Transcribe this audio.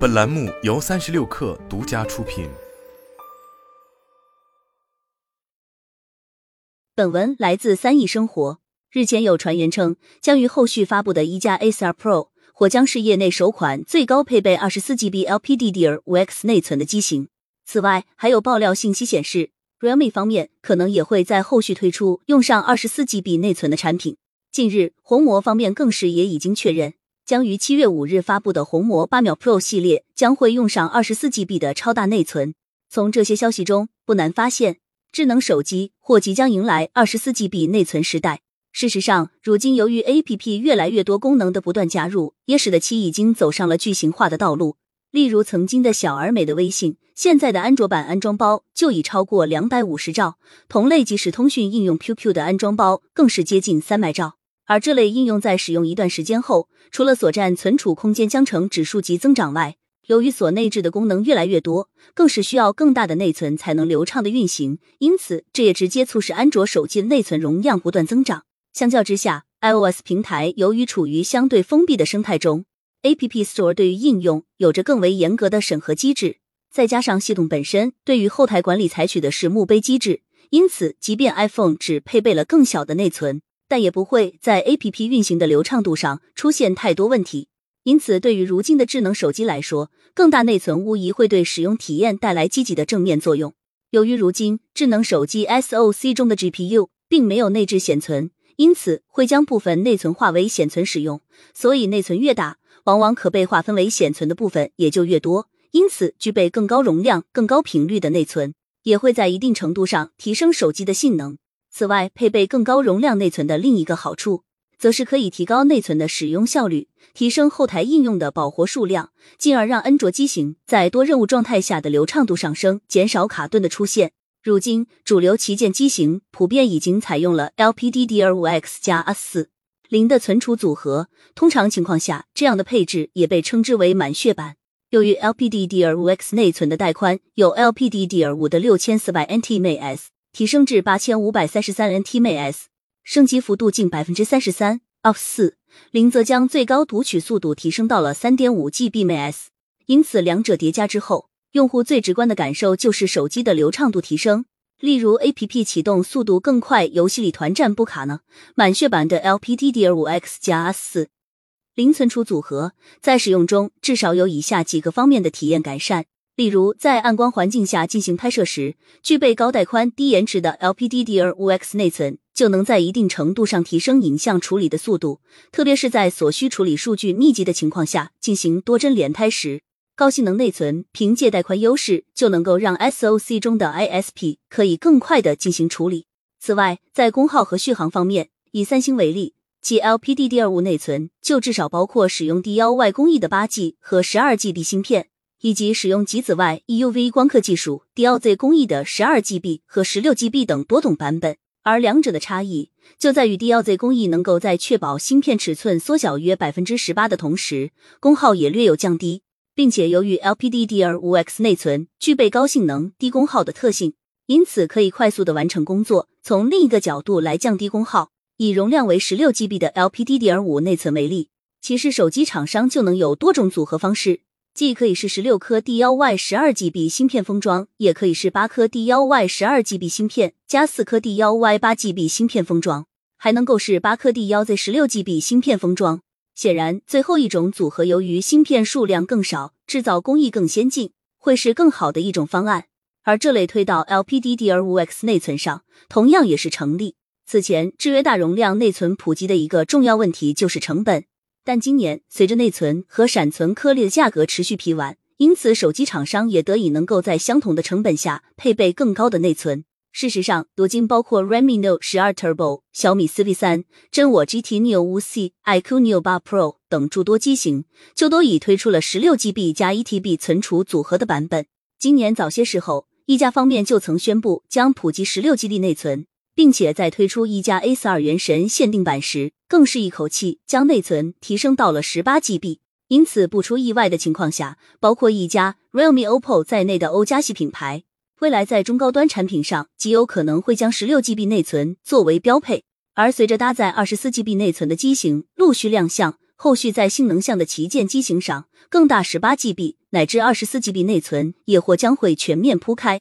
本栏目由三十六氪独家出品。本文来自三亿生活。日前有传言称，将于后续发布的一加 A12 Pro 或将是业内首款最高配备二十四 GB LPDDR5X 内存的机型。此外，还有爆料信息显示，Realme 方面可能也会在后续推出用上二十四 GB 内存的产品。近日，红魔方面更是也已经确认。将于七月五日发布的红魔八秒 Pro 系列将会用上二十四 GB 的超大内存。从这些消息中，不难发现，智能手机或即将迎来二十四 GB 内存时代。事实上，如今由于 APP 越来越多功能的不断加入，也使得其已经走上了巨型化的道路。例如，曾经的小而美的微信，现在的安卓版安装包就已超过两百五十兆；同类即时通讯应用 QQ 的安装包更是接近三百兆。而这类应用在使用一段时间后，除了所占存储空间将呈指数级增长外，由于所内置的功能越来越多，更是需要更大的内存才能流畅的运行。因此，这也直接促使安卓手机内存容量不断增长。相较之下，iOS 平台由于处于相对封闭的生态中，App Store 对于应用有着更为严格的审核机制，再加上系统本身对于后台管理采取的是墓碑机制，因此，即便 iPhone 只配备了更小的内存。但也不会在 A P P 运行的流畅度上出现太多问题，因此对于如今的智能手机来说，更大内存无疑会对使用体验带来积极的正面作用。由于如今智能手机 S O C 中的 G P U 并没有内置显存，因此会将部分内存化为显存使用，所以内存越大，往往可被划分为显存的部分也就越多。因此，具备更高容量、更高频率的内存，也会在一定程度上提升手机的性能。此外，配备更高容量内存的另一个好处，则是可以提高内存的使用效率，提升后台应用的保活数量，进而让安卓机型在多任务状态下的流畅度上升，减少卡顿的出现。如今，主流旗舰机型普遍已经采用了 LPDDR5X 加 S 四零的存储组合，通常情况下，这样的配置也被称之为满血版。由于 LPDDR5X 内存的带宽有 LPDDR5 的六千四百 NTMs。提升至八千五百三十三 NTMs，升级幅度近百分之三十三。F 四零则将最高读取速度提升到了三点五 GBms，因此两者叠加之后，用户最直观的感受就是手机的流畅度提升。例如 APP 启动速度更快，游戏里团战不卡呢。满血版的 LPDDR5X 加 s 四零存储组合在使用中至少有以下几个方面的体验改善。例如，在暗光环境下进行拍摄时，具备高带宽、低延迟的 LPDDR5X 内存就能在一定程度上提升影像处理的速度，特别是在所需处理数据密集的情况下进行多帧连拍时，高性能内存凭借带宽优势就能够让 SOC 中的 ISP 可以更快的进行处理。此外，在功耗和续航方面，以三星为例，其 LPDDR5 内存就至少包括使用 D1Y 工艺的八 G 和十二 GB 芯片。以及使用极紫外 EUV 光刻技术 DLZ 工艺的十二 GB 和十六 GB 等多种版本，而两者的差异就在于 DLZ 工艺能够在确保芯片尺寸缩小约百分之十八的同时，功耗也略有降低，并且由于 LPDDR5X 内存具备高性能、低功耗的特性，因此可以快速的完成工作。从另一个角度来降低功耗，以容量为十六 GB 的 LPDDR5 内存为例，其实手机厂商就能有多种组合方式。既可以是十六颗 D1Y 十二 GB 芯片封装，也可以是八颗 D1Y 十二 GB 芯片加四颗 D1Y 八 GB 芯片封装，还能够是八颗 D1Z 十六 GB 芯片封装。显然，最后一种组合由于芯片数量更少，制造工艺更先进，会是更好的一种方案。而这类推到 LPDDR5X 内存上，同样也是成立。此前，制约大容量内存普及的一个重要问题就是成本。但今年随着内存和闪存颗粒的价格持续疲软，因此手机厂商也得以能够在相同的成本下配备更高的内存。事实上，如今包括 Redmi Note 十二 Turbo、小米 CV 三、真我 GT Neo 五 C、iQOO Neo 八 Pro 等诸多机型，就都已推出了十六 GB 加一 TB 存储组合的版本。今年早些时候，一加方面就曾宣布将普及十六 GB 内存。并且在推出一加 A 四二元神限定版时，更是一口气将内存提升到了十八 GB。因此，不出意外的情况下，包括一加、Realme、OPPO 在内的欧加系品牌，未来在中高端产品上极有可能会将十六 GB 内存作为标配。而随着搭载二十四 GB 内存的机型陆续亮相，后续在性能向的旗舰机型上，更大十八 GB 乃至二十四 GB 内存也或将会全面铺开。